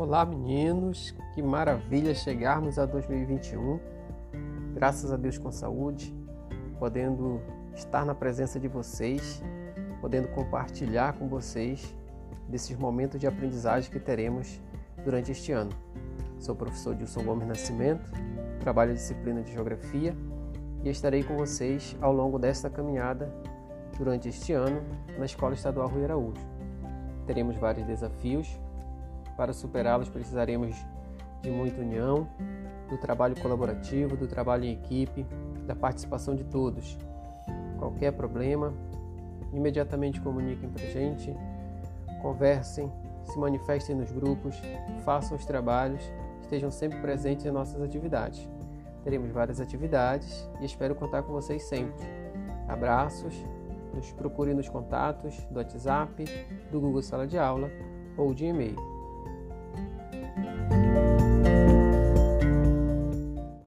Olá, meninos! Que maravilha chegarmos a 2021. Graças a Deus com saúde, podendo estar na presença de vocês, podendo compartilhar com vocês desses momentos de aprendizagem que teremos durante este ano. Sou o professor Dilson Gomes Nascimento, trabalho a disciplina de Geografia e estarei com vocês ao longo desta caminhada durante este ano na Escola Estadual Rui Araújo. Teremos vários desafios para superá-los, precisaremos de muita união, do trabalho colaborativo, do trabalho em equipe, da participação de todos. Qualquer problema, imediatamente comuniquem para a gente, conversem, se manifestem nos grupos, façam os trabalhos, estejam sempre presentes em nossas atividades. Teremos várias atividades e espero contar com vocês sempre. Abraços, nos procure nos contatos do WhatsApp, do Google Sala de Aula ou de e-mail.